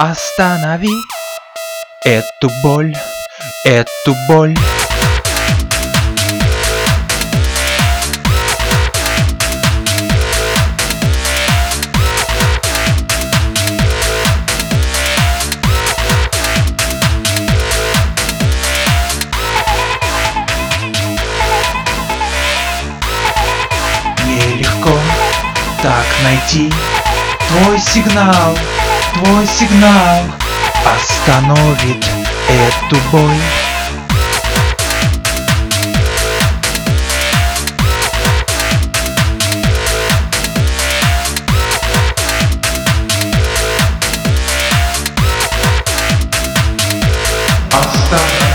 Останови эту боль, эту боль. Нелегко так найти твой сигнал, твой сигнал остановит эту боль. Останови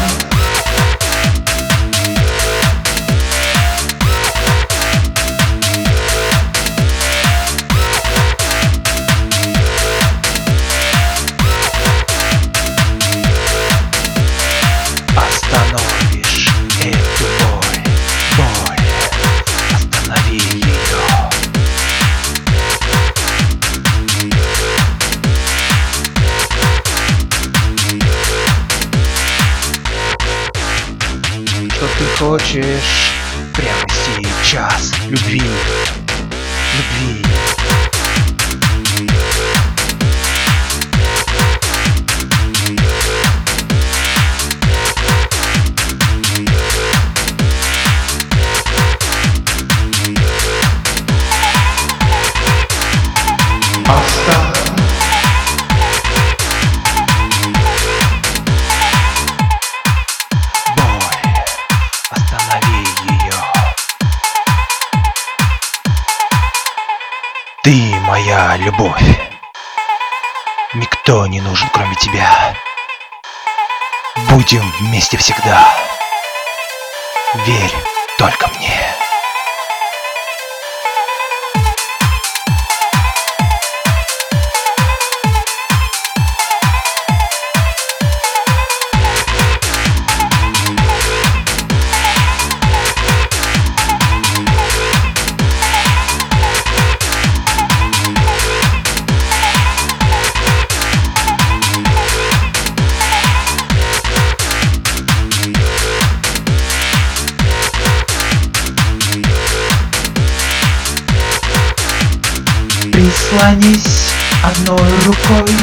Что ты хочешь прямо сейчас? Любви, любви. Ты моя любовь. Никто не нужен, кроме тебя. Будем вместе всегда. Верь только мне. Прислонись одной рукой